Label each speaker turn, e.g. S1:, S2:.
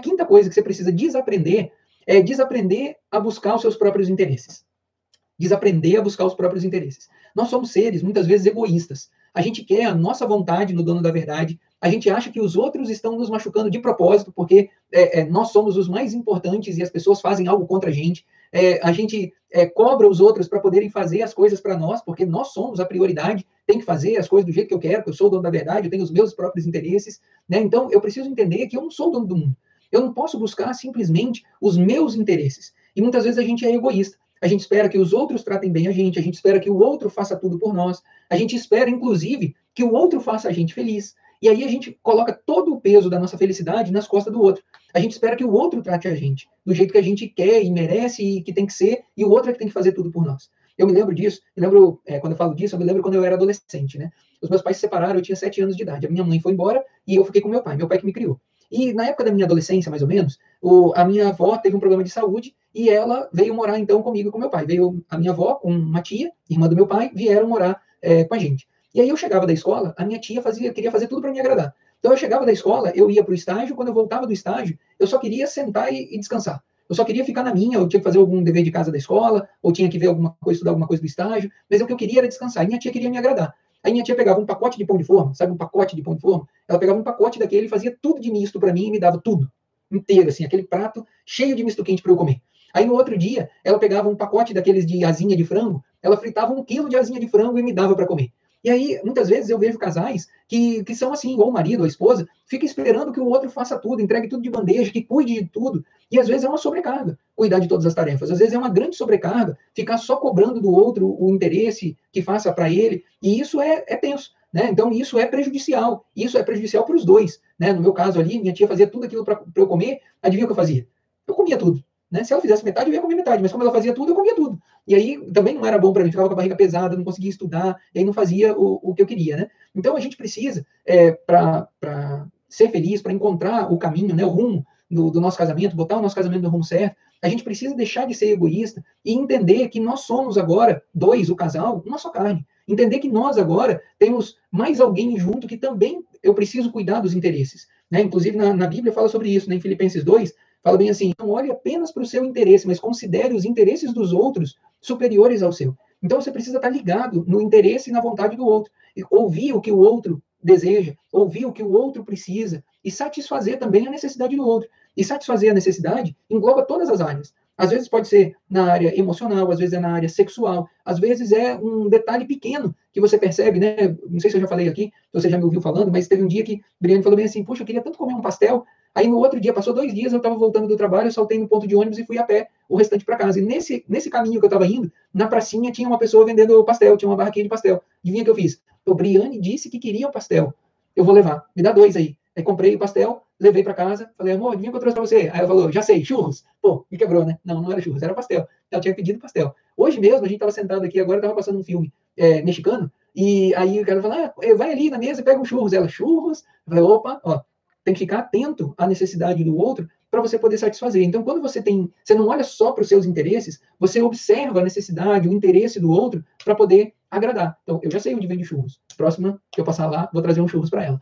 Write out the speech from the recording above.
S1: quinta coisa que você precisa desaprender é desaprender a buscar os seus próprios interesses. Desaprender a buscar os próprios interesses. Nós somos seres, muitas vezes, egoístas. A gente quer a nossa vontade no dono da verdade. A gente acha que os outros estão nos machucando de propósito, porque é, é, nós somos os mais importantes e as pessoas fazem algo contra a gente. É, a gente é, cobra os outros para poderem fazer as coisas para nós, porque nós somos a prioridade, tem que fazer as coisas do jeito que eu quero, que eu sou o dono da verdade, eu tenho os meus próprios interesses. Né? Então, eu preciso entender que eu não sou o dono do mundo. Eu não posso buscar simplesmente os meus interesses. E muitas vezes a gente é egoísta. A gente espera que os outros tratem bem a gente, a gente espera que o outro faça tudo por nós, a gente espera, inclusive, que o outro faça a gente feliz. E aí a gente coloca todo o peso da nossa felicidade nas costas do outro. A gente espera que o outro trate a gente do jeito que a gente quer e merece e que tem que ser, e o outro é que tem que fazer tudo por nós. Eu me lembro disso, eu lembro, é, quando eu falo disso, eu me lembro quando eu era adolescente, né? Os meus pais se separaram, eu tinha sete anos de idade. A minha mãe foi embora e eu fiquei com meu pai, meu pai que me criou. E na época da minha adolescência, mais ou menos, o, a minha avó teve um problema de saúde e ela veio morar então comigo e com meu pai. Veio a minha avó com uma tia, irmã do meu pai, vieram morar é, com a gente. E aí eu chegava da escola, a minha tia fazia, queria fazer tudo para me agradar. Então eu chegava da escola, eu ia para o estágio, quando eu voltava do estágio, eu só queria sentar e, e, descansar. Eu só queria ficar na minha, eu tinha que fazer algum dever de casa da escola, ou tinha que ver alguma coisa, estudar alguma coisa do estágio, mas o que eu queria era descansar. E minha tia queria me agradar. Aí minha tia pegava um pacote de pão de forma, sabe um pacote de pão de forma? Ela pegava um pacote daquele, fazia tudo de misto para mim e me dava tudo, inteiro, assim, aquele prato cheio de misto quente para eu comer. Aí no outro dia, ela pegava um pacote daqueles de asinha de frango, ela fritava um quilo de asinha de frango e me dava para comer. E aí, muitas vezes, eu vejo casais que, que são assim, ou o marido ou a esposa, fica esperando que o outro faça tudo, entregue tudo de bandeja, que cuide de tudo. E às vezes é uma sobrecarga cuidar de todas as tarefas. Às vezes é uma grande sobrecarga ficar só cobrando do outro o interesse que faça para ele. E isso é, é tenso. Né? Então, isso é prejudicial. Isso é prejudicial para os dois. Né? No meu caso ali, minha tia fazia tudo aquilo para eu comer. Adivinha o que eu fazia? Eu comia tudo. Né? Se ela fizesse metade, eu ia comer metade. Mas como ela fazia tudo, eu comia tudo. E aí também não era bom para mim. Ficava com a barriga pesada, não conseguia estudar. E aí não fazia o, o que eu queria. Né? Então, a gente precisa, é, para ser feliz, para encontrar o caminho, né, o rumo do, do nosso casamento, botar o nosso casamento no rumo certo, a gente precisa deixar de ser egoísta e entender que nós somos agora, dois, o casal, uma só carne. Entender que nós agora temos mais alguém junto que também eu preciso cuidar dos interesses. Né? Inclusive, na, na Bíblia fala sobre isso, né? em Filipenses 2, fala bem assim: não olhe apenas para o seu interesse, mas considere os interesses dos outros superiores ao seu. Então você precisa estar ligado no interesse e na vontade do outro, ouvir o que o outro deseja, ouvir o que o outro precisa e satisfazer também a necessidade do outro. E satisfazer a necessidade engloba todas as áreas. Às vezes pode ser na área emocional, às vezes é na área sexual, às vezes é um detalhe pequeno que você percebe, né? Não sei se eu já falei aqui, se você já me ouviu falando, mas teve um dia que Briane falou bem assim: Puxa, eu queria tanto comer um pastel. Aí no outro dia, passou dois dias, eu estava voltando do trabalho, eu saltei no ponto de ônibus e fui a pé o restante para casa. E nesse, nesse caminho que eu estava indo, na pracinha tinha uma pessoa vendendo pastel, tinha uma barraquinha de pastel. Adivinha que eu fiz? O Briane disse que queria o pastel. Eu vou levar, me dá dois aí. Aí comprei o pastel, levei para casa, falei, amor, adivinha que eu trouxe para você? Aí ela falou, já sei, churros. Pô, me quebrou, né? Não, não era churros, era pastel. Ela tinha pedido pastel. Hoje mesmo, a gente estava sentado aqui, agora estava passando um filme é, mexicano, e aí o cara falou, ah, vai ali na mesa e pega um churros. Ela, churros? Eu falei, opa, ó, tem que ficar atento à necessidade do outro para você poder satisfazer. Então, quando você tem, você não olha só para os seus interesses, você observa a necessidade, o interesse do outro para poder agradar. Então, eu já sei onde vende churros. Próxima que eu passar lá, vou trazer um churros para ela.